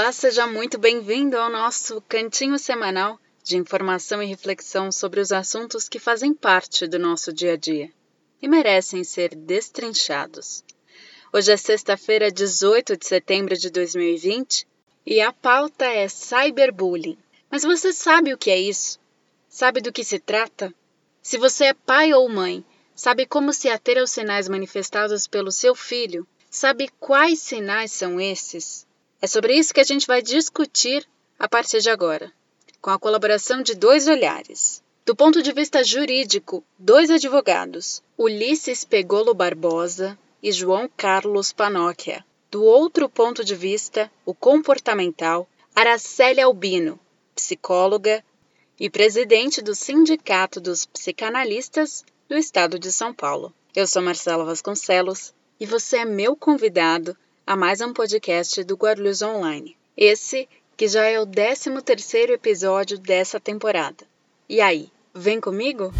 Olá, seja muito bem-vindo ao nosso cantinho semanal de informação e reflexão sobre os assuntos que fazem parte do nosso dia a dia e merecem ser destrinchados. Hoje é sexta-feira, 18 de setembro de 2020 e a pauta é cyberbullying. Mas você sabe o que é isso? Sabe do que se trata? Se você é pai ou mãe, sabe como se ater aos sinais manifestados pelo seu filho? Sabe quais sinais são esses? É sobre isso que a gente vai discutir a partir de agora, com a colaboração de dois olhares. Do ponto de vista jurídico, dois advogados, Ulisses Pegolo Barbosa e João Carlos Panóquia. Do outro ponto de vista, o comportamental, Araceli Albino, psicóloga e presidente do Sindicato dos Psicanalistas do Estado de São Paulo. Eu sou Marcela Vasconcelos e você é meu convidado a mais um podcast do Guarulhos Online. Esse que já é o 13 terceiro episódio dessa temporada. E aí, vem comigo?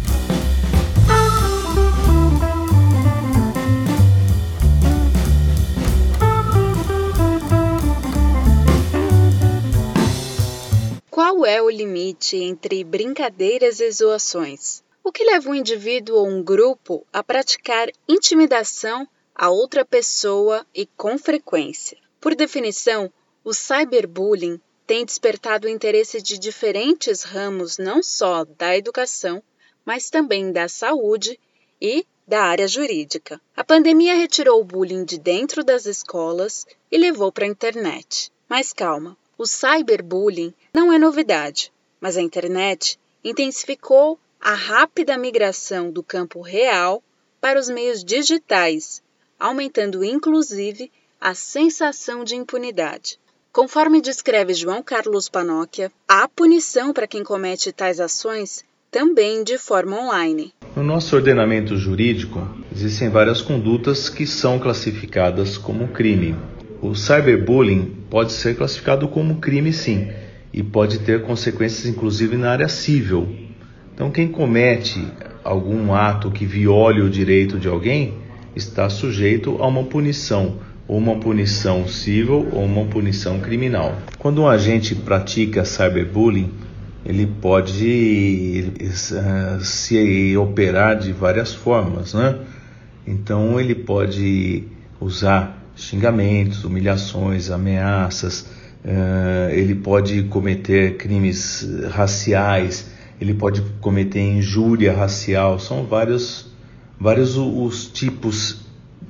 Qual é o limite entre brincadeiras e zoações? O que leva um indivíduo ou um grupo a praticar intimidação a outra pessoa e com frequência? Por definição, o cyberbullying tem despertado o interesse de diferentes ramos não só da educação, mas também da saúde e da área jurídica. A pandemia retirou o bullying de dentro das escolas e levou para a internet. Mas calma, o cyberbullying não é novidade, mas a internet intensificou a rápida migração do campo real para os meios digitais, aumentando inclusive a sensação de impunidade. Conforme descreve João Carlos Panóquia, há punição para quem comete tais ações também de forma online. No nosso ordenamento jurídico, existem várias condutas que são classificadas como crime. O cyberbullying pode ser classificado como crime sim, e pode ter consequências inclusive na área civil. Então, quem comete algum ato que viole o direito de alguém está sujeito a uma punição ou uma punição civil ou uma punição criminal. Quando um agente pratica cyberbullying, ele pode uh, se operar de várias formas, né? Então ele pode usar xingamentos, humilhações, ameaças, uh, ele pode cometer crimes raciais, ele pode cometer injúria racial, são vários, vários os tipos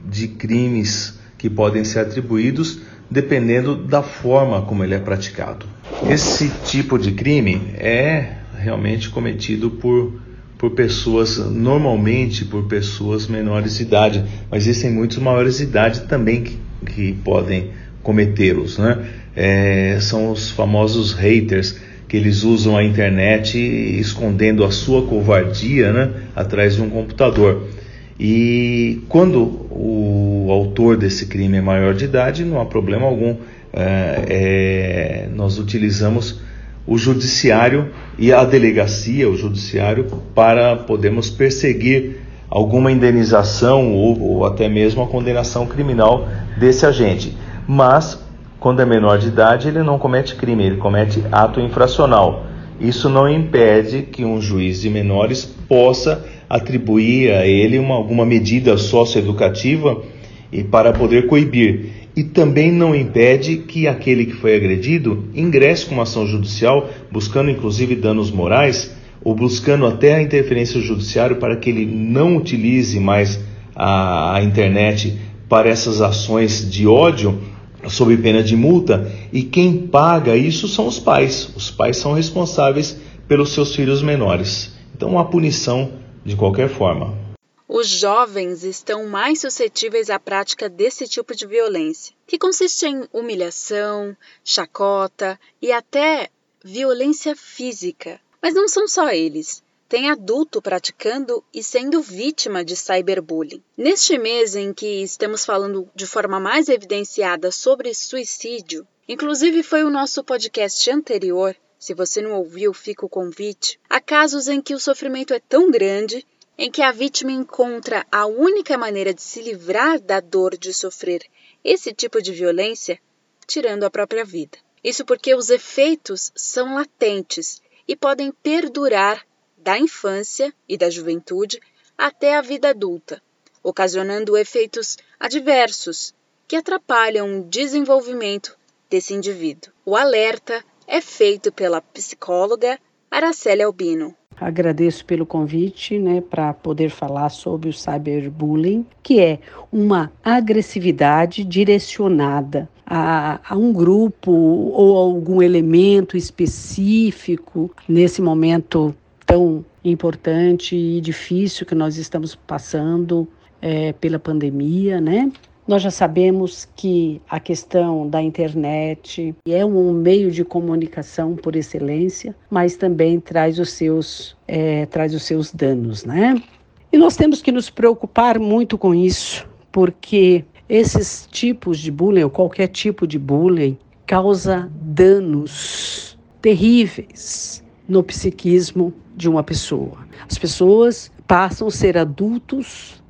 de crimes que podem ser atribuídos dependendo da forma como ele é praticado. Esse tipo de crime é realmente cometido por, por pessoas, normalmente por pessoas menores de idade, mas existem muitos maiores de idade também que, que podem cometê-los. Né? É, são os famosos haters que eles usam a internet escondendo a sua covardia né, atrás de um computador. E quando o autor desse crime é maior de idade, não há problema algum. É, é, nós utilizamos o judiciário e a delegacia, o judiciário, para podermos perseguir alguma indenização ou, ou até mesmo a condenação criminal desse agente. Mas, quando é menor de idade, ele não comete crime, ele comete ato infracional. Isso não impede que um juiz de menores possa atribuir a ele uma, alguma medida socioeducativa e para poder coibir. E também não impede que aquele que foi agredido ingresse com uma ação judicial, buscando inclusive danos morais, ou buscando até a interferência judiciária para que ele não utilize mais a, a internet para essas ações de ódio, sob pena de multa, e quem paga isso são os pais. Os pais são responsáveis pelos seus filhos menores. Então, a punição de qualquer forma. Os jovens estão mais suscetíveis à prática desse tipo de violência, que consiste em humilhação, chacota e até violência física. Mas não são só eles. Tem adulto praticando e sendo vítima de cyberbullying. Neste mês em que estamos falando de forma mais evidenciada sobre suicídio, inclusive foi o nosso podcast anterior se você não ouviu, fica o convite. Há casos em que o sofrimento é tão grande em que a vítima encontra a única maneira de se livrar da dor de sofrer esse tipo de violência tirando a própria vida. Isso porque os efeitos são latentes e podem perdurar da infância e da juventude até a vida adulta, ocasionando efeitos adversos que atrapalham o desenvolvimento desse indivíduo. O alerta é feito pela psicóloga Araceli Albino. Agradeço pelo convite, né, para poder falar sobre o cyberbullying, que é uma agressividade direcionada a, a, um grupo ou algum elemento específico nesse momento tão importante e difícil que nós estamos passando é, pela pandemia, né? Nós já sabemos que a questão da internet é um meio de comunicação por excelência, mas também traz os seus, é, traz os seus danos, né? E nós temos que nos preocupar muito com isso, porque esses tipos de bullying, ou qualquer tipo de bullying, causa danos terríveis no psiquismo de uma pessoa. As pessoas passam a ser adultos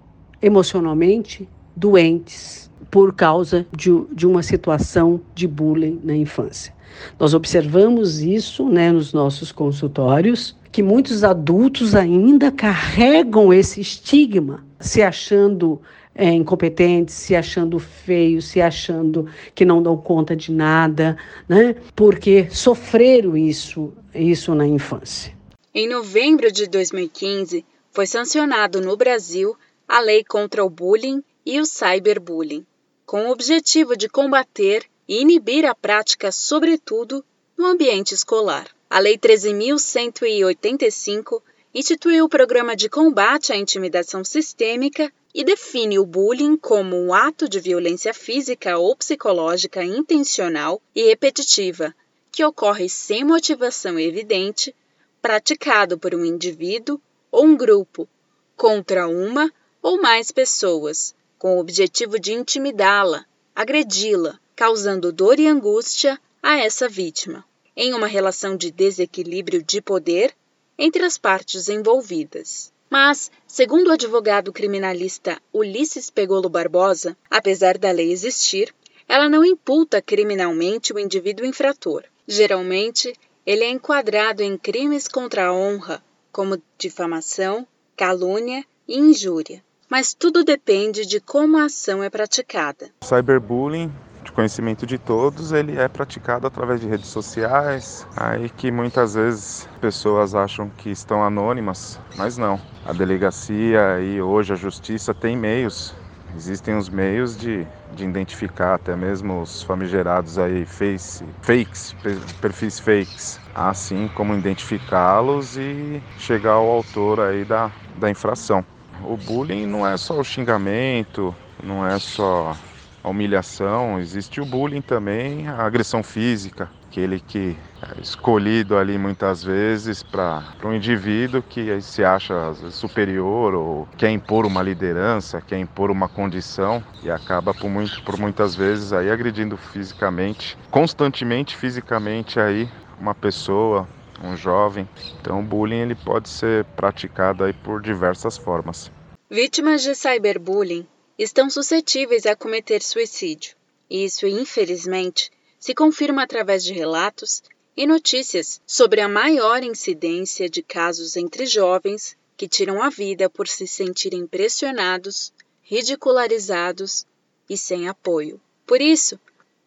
emocionalmente doentes por causa de, de uma situação de bullying na infância. Nós observamos isso né, nos nossos consultórios, que muitos adultos ainda carregam esse estigma, se achando é, incompetentes, se achando feios, se achando que não dão conta de nada, né? Porque sofreram isso, isso na infância. Em novembro de 2015, foi sancionado no Brasil a Lei contra o Bullying e o cyberbullying, com o objetivo de combater e inibir a prática, sobretudo no ambiente escolar. A Lei 13.185 instituiu o Programa de Combate à Intimidação Sistêmica e define o bullying como um ato de violência física ou psicológica intencional e repetitiva que ocorre sem motivação evidente, praticado por um indivíduo ou um grupo contra uma ou mais pessoas, com o objetivo de intimidá-la, agredi-la, causando dor e angústia a essa vítima, em uma relação de desequilíbrio de poder entre as partes envolvidas. Mas, segundo o advogado criminalista Ulisses Pegolo Barbosa, apesar da lei existir, ela não imputa criminalmente o indivíduo infrator. Geralmente, ele é enquadrado em crimes contra a honra, como difamação, calúnia e injúria mas tudo depende de como a ação é praticada. O cyberbullying de conhecimento de todos, ele é praticado através de redes sociais, aí que muitas vezes pessoas acham que estão anônimas, mas não. A delegacia e hoje a justiça tem meios, existem os meios de, de identificar até mesmo os famigerados aí face, fakes, perfis fakes, assim como identificá-los e chegar ao autor aí da, da infração. O bullying não é só o xingamento, não é só a humilhação, existe o bullying também, a agressão física, aquele que é escolhido ali muitas vezes para um indivíduo que se acha superior ou quer impor uma liderança, quer impor uma condição e acaba por, muito, por muitas vezes aí agredindo fisicamente, constantemente fisicamente aí uma pessoa, um jovem. Então, o bullying ele pode ser praticado aí por diversas formas. Vítimas de cyberbullying estão suscetíveis a cometer suicídio. Isso, infelizmente, se confirma através de relatos e notícias sobre a maior incidência de casos entre jovens que tiram a vida por se sentirem pressionados, ridicularizados e sem apoio. Por isso,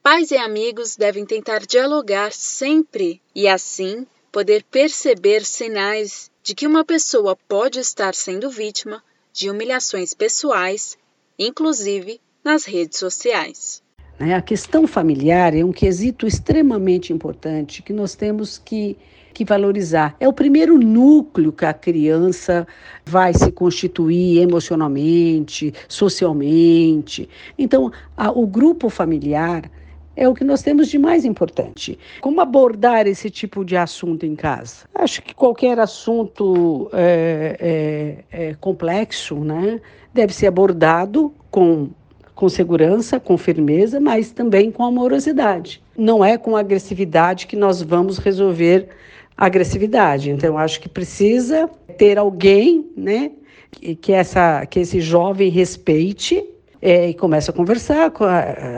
pais e amigos devem tentar dialogar sempre e assim poder perceber sinais de que uma pessoa pode estar sendo vítima de humilhações pessoais, inclusive nas redes sociais. Né, a questão familiar é um quesito extremamente importante que nós temos que, que valorizar. É o primeiro núcleo que a criança vai se constituir emocionalmente, socialmente. Então, a, o grupo familiar é o que nós temos de mais importante. Como abordar esse tipo de assunto em casa? Acho que qualquer assunto é, é, é complexo né, deve ser abordado com, com segurança, com firmeza, mas também com amorosidade. Não é com agressividade que nós vamos resolver a agressividade. Então, acho que precisa ter alguém né, que, essa, que esse jovem respeite é, e começa a conversar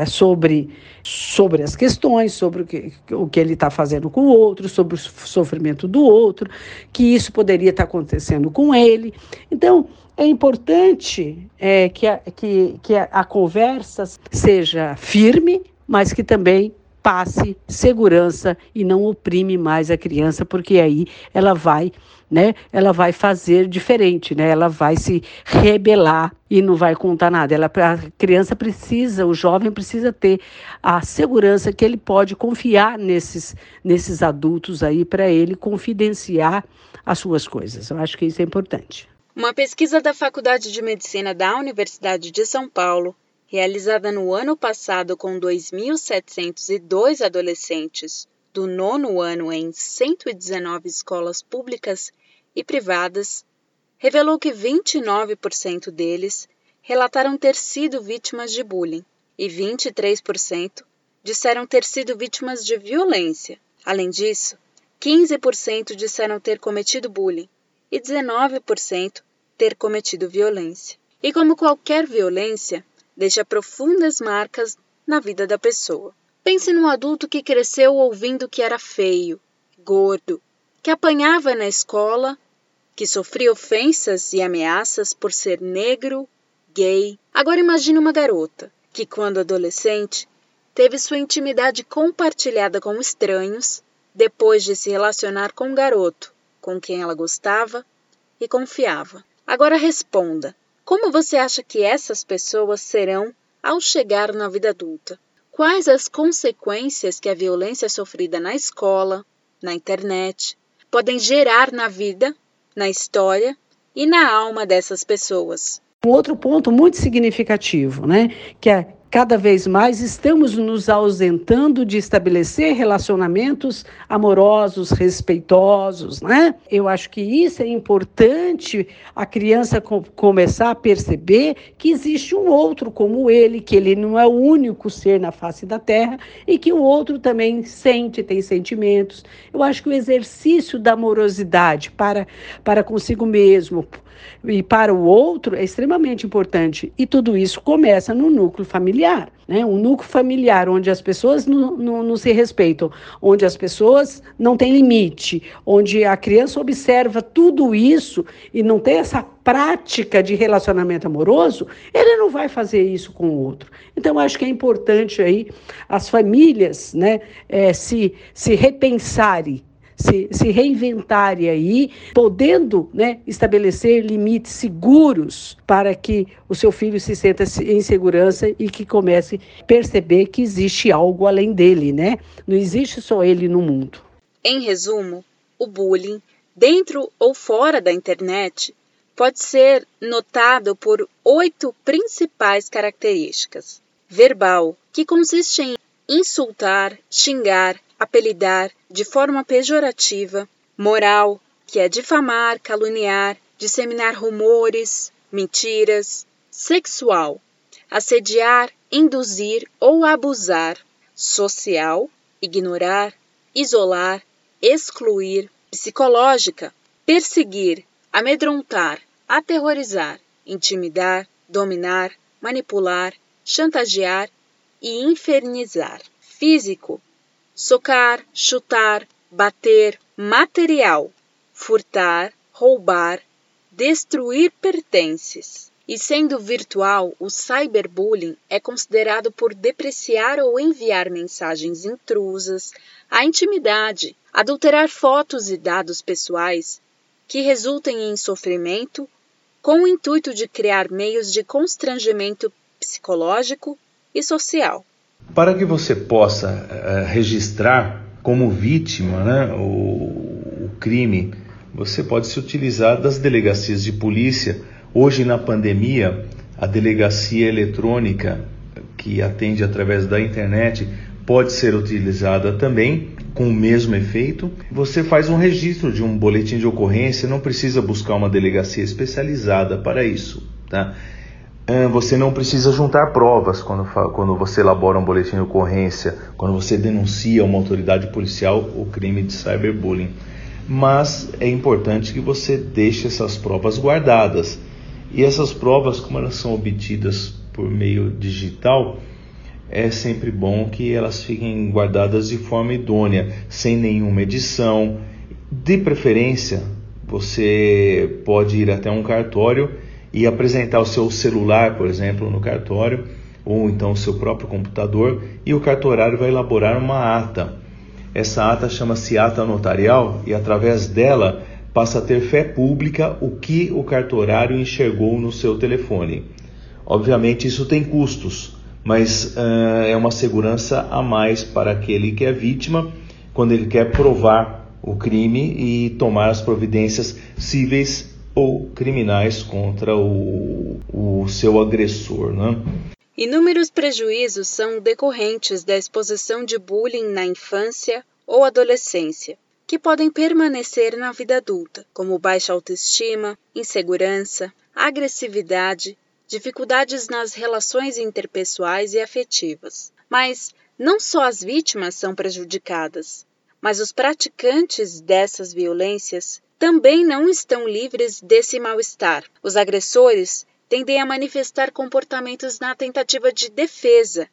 a, sobre, sobre as questões, sobre o que, o que ele está fazendo com o outro, sobre o sofrimento do outro, que isso poderia estar tá acontecendo com ele. Então, é importante é, que, a, que, que a, a conversa seja firme, mas que também passe segurança e não oprime mais a criança, porque aí ela vai, né? Ela vai fazer diferente, né? Ela vai se rebelar e não vai contar nada. Ela, a criança precisa, o jovem precisa ter a segurança que ele pode confiar nesses, nesses adultos aí para ele confidenciar as suas coisas. Eu acho que isso é importante. Uma pesquisa da Faculdade de Medicina da Universidade de São Paulo realizada no ano passado com 2.702 adolescentes do nono ano em 119 escolas públicas e privadas, revelou que 29% deles relataram ter sido vítimas de bullying e 23% disseram ter sido vítimas de violência. Além disso, 15% disseram ter cometido bullying e 19% ter cometido violência. E como qualquer violência, deixa profundas marcas na vida da pessoa. Pense num adulto que cresceu ouvindo que era feio, gordo, que apanhava na escola, que sofria ofensas e ameaças por ser negro, gay. Agora imagine uma garota que, quando adolescente, teve sua intimidade compartilhada com estranhos depois de se relacionar com um garoto com quem ela gostava e confiava. Agora responda: como você acha que essas pessoas serão ao chegar na vida adulta? Quais as consequências que a violência sofrida na escola, na internet, podem gerar na vida, na história e na alma dessas pessoas? Um outro ponto muito significativo, né, que é Cada vez mais estamos nos ausentando de estabelecer relacionamentos amorosos, respeitosos, né? Eu acho que isso é importante a criança com, começar a perceber que existe um outro como ele, que ele não é o único ser na face da terra e que o outro também sente, tem sentimentos. Eu acho que o exercício da amorosidade para, para consigo mesmo, e para o outro é extremamente importante. E tudo isso começa no núcleo familiar. Né? Um núcleo familiar onde as pessoas não se respeitam, onde as pessoas não têm limite, onde a criança observa tudo isso e não tem essa prática de relacionamento amoroso, ele não vai fazer isso com o outro. Então, acho que é importante aí as famílias né, é, se, se repensarem se, se reinventarem aí, podendo né, estabelecer limites seguros para que o seu filho se sinta em segurança e que comece a perceber que existe algo além dele, né? Não existe só ele no mundo. Em resumo, o bullying, dentro ou fora da internet, pode ser notado por oito principais características. Verbal, que consiste em insultar, xingar, apelidar de forma pejorativa, moral, que é difamar, caluniar, disseminar rumores, mentiras, sexual, assediar, induzir ou abusar, social, ignorar, isolar, excluir, psicológica, perseguir, amedrontar, aterrorizar, intimidar, dominar, manipular, chantagear e infernizar. Físico, socar, chutar, bater, material, furtar, roubar, destruir pertences. E sendo virtual, o cyberbullying é considerado por depreciar ou enviar mensagens intrusas, a intimidade, adulterar fotos e dados pessoais que resultem em sofrimento, com o intuito de criar meios de constrangimento psicológico e social. Para que você possa uh, registrar como vítima né, o, o crime, você pode se utilizar das delegacias de polícia. Hoje, na pandemia, a delegacia eletrônica, que atende através da internet, pode ser utilizada também com o mesmo efeito. Você faz um registro de um boletim de ocorrência, não precisa buscar uma delegacia especializada para isso. Tá? Você não precisa juntar provas quando, quando você elabora um boletim de ocorrência, quando você denuncia uma autoridade policial o crime de cyberbullying. Mas é importante que você deixe essas provas guardadas. E essas provas, como elas são obtidas por meio digital, é sempre bom que elas fiquem guardadas de forma idônea, sem nenhuma edição. De preferência, você pode ir até um cartório e apresentar o seu celular, por exemplo, no cartório, ou então o seu próprio computador, e o cartorário vai elaborar uma ata. Essa ata chama-se ata notarial e através dela passa a ter fé pública o que o cartorário enxergou no seu telefone. Obviamente isso tem custos, mas uh, é uma segurança a mais para aquele que é vítima quando ele quer provar o crime e tomar as providências cíveis ou criminais contra o, o seu agressor. Né? Inúmeros prejuízos são decorrentes da exposição de bullying na infância ou adolescência que podem permanecer na vida adulta, como baixa autoestima, insegurança, agressividade, dificuldades nas relações interpessoais e afetivas. Mas não só as vítimas são prejudicadas, mas os praticantes dessas violências também não estão livres desse mal-estar. Os agressores tendem a manifestar comportamentos na tentativa de defesa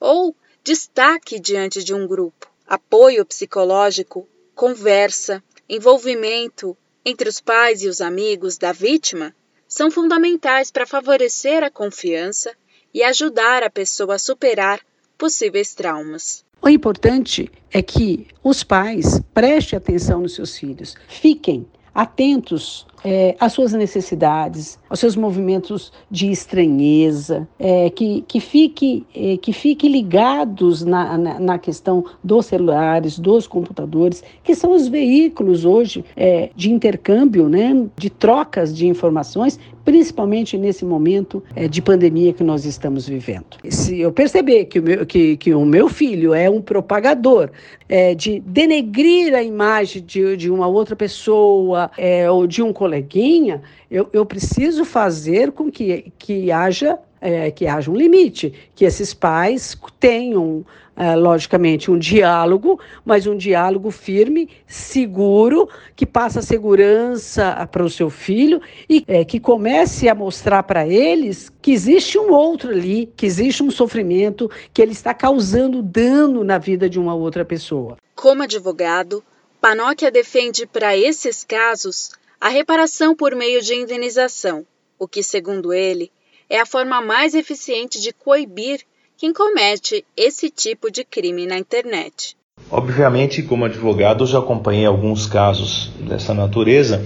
ou destaque diante de um grupo. Apoio psicológico conversa, envolvimento entre os pais e os amigos da vítima são fundamentais para favorecer a confiança e ajudar a pessoa a superar possíveis traumas. O importante é que os pais prestem atenção nos seus filhos, fiquem atentos é, suas necessidades, aos seus movimentos de estranheza, é, que, que, fique, é, que fique ligados na, na, na, questão dos celulares, dos computadores, que são os veículos hoje é, de intercâmbio, né, de trocas de informações, principalmente nesse momento é, de pandemia que nós estamos vivendo. Se eu perceber que o meu, que, que o meu filho é um propagador é, de denegrir a imagem de, de uma outra pessoa ou de um coleguinha, eu, eu preciso fazer com que, que haja é, que haja um limite, que esses pais tenham, é, logicamente, um diálogo, mas um diálogo firme, seguro, que passa segurança para o seu filho e é, que comece a mostrar para eles que existe um outro ali, que existe um sofrimento, que ele está causando dano na vida de uma outra pessoa. Como advogado, Panóquia defende para esses casos a reparação por meio de indenização, o que, segundo ele, é a forma mais eficiente de coibir quem comete esse tipo de crime na internet. Obviamente, como advogado, já acompanhei alguns casos dessa natureza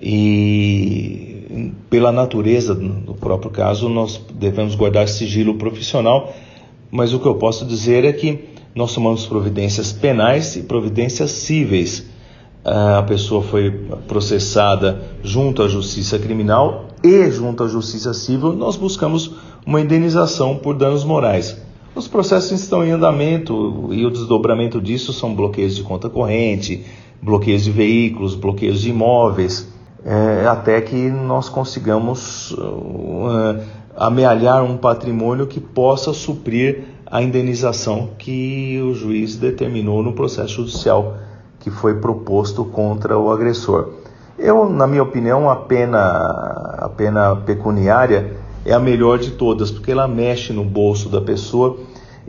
e, pela natureza do próprio caso, nós devemos guardar sigilo profissional, mas o que eu posso dizer é que nós tomamos providências penais e providências cíveis a pessoa foi processada junto à Justiça Criminal e junto à Justiça Civil, nós buscamos uma indenização por danos morais. Os processos estão em andamento e o desdobramento disso são bloqueios de conta corrente, bloqueios de veículos, bloqueios de imóveis, é, até que nós consigamos uh, amealhar um patrimônio que possa suprir a indenização que o juiz determinou no processo judicial que foi proposto contra o agressor. Eu, na minha opinião, a pena, a pena pecuniária é a melhor de todas, porque ela mexe no bolso da pessoa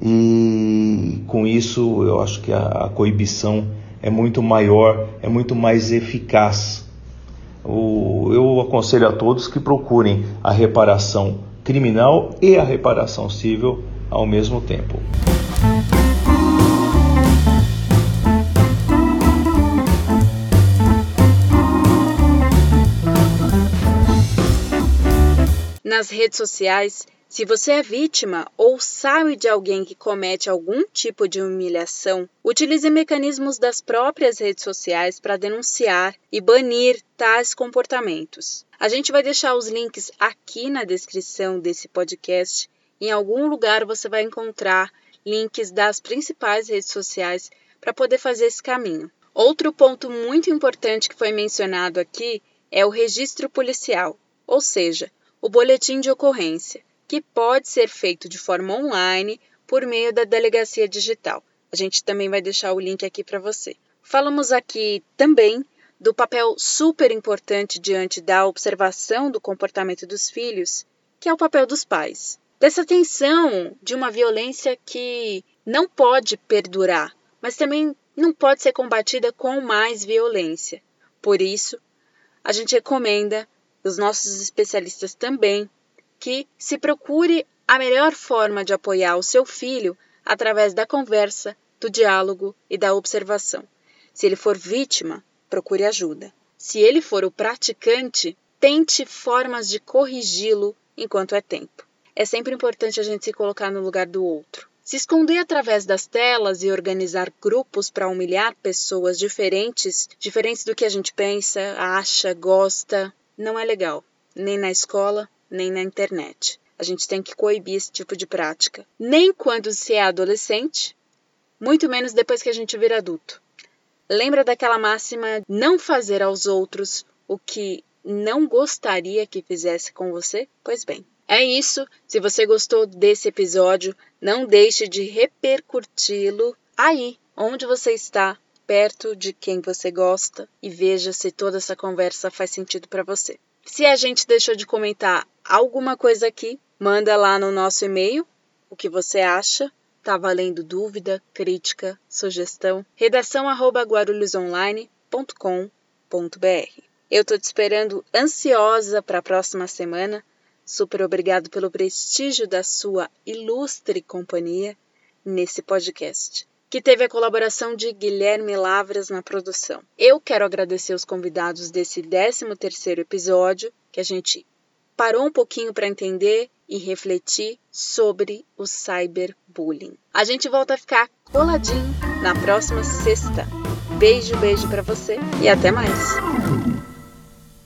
e com isso eu acho que a, a coibição é muito maior, é muito mais eficaz. O, eu aconselho a todos que procurem a reparação criminal e a reparação civil ao mesmo tempo. Nas redes sociais, se você é vítima ou sabe de alguém que comete algum tipo de humilhação, utilize mecanismos das próprias redes sociais para denunciar e banir tais comportamentos. A gente vai deixar os links aqui na descrição desse podcast. Em algum lugar você vai encontrar links das principais redes sociais para poder fazer esse caminho. Outro ponto muito importante que foi mencionado aqui é o registro policial, ou seja, o boletim de ocorrência, que pode ser feito de forma online por meio da delegacia digital. A gente também vai deixar o link aqui para você. Falamos aqui também do papel super importante diante da observação do comportamento dos filhos, que é o papel dos pais. dessa tensão de uma violência que não pode perdurar, mas também não pode ser combatida com mais violência. Por isso, a gente recomenda, os nossos especialistas também, que se procure a melhor forma de apoiar o seu filho através da conversa, do diálogo e da observação. Se ele for vítima, procure ajuda. Se ele for o praticante, tente formas de corrigi-lo enquanto é tempo. É sempre importante a gente se colocar no lugar do outro. Se esconder através das telas e organizar grupos para humilhar pessoas diferentes, diferentes do que a gente pensa, acha, gosta, não é legal, nem na escola, nem na internet. A gente tem que coibir esse tipo de prática. Nem quando se é adolescente, muito menos depois que a gente vira adulto. Lembra daquela máxima não fazer aos outros o que não gostaria que fizesse com você? Pois bem, é isso. Se você gostou desse episódio, não deixe de repercuti-lo aí, onde você está, perto de quem você gosta, e veja se toda essa conversa faz sentido para você. Se a gente deixou de comentar alguma coisa aqui, manda lá no nosso e-mail o que você acha. Tá valendo dúvida, crítica, sugestão? redação arroba guarulhosonline.com.br Eu tô te esperando ansiosa para a próxima semana Super obrigado pelo prestígio da sua ilustre companhia nesse podcast, que teve a colaboração de Guilherme Lavras na produção. Eu quero agradecer os convidados desse 13º episódio, que a gente parou um pouquinho para entender e refletir sobre o cyberbullying. A gente volta a ficar coladinho na próxima sexta. Beijo, beijo para você e até mais.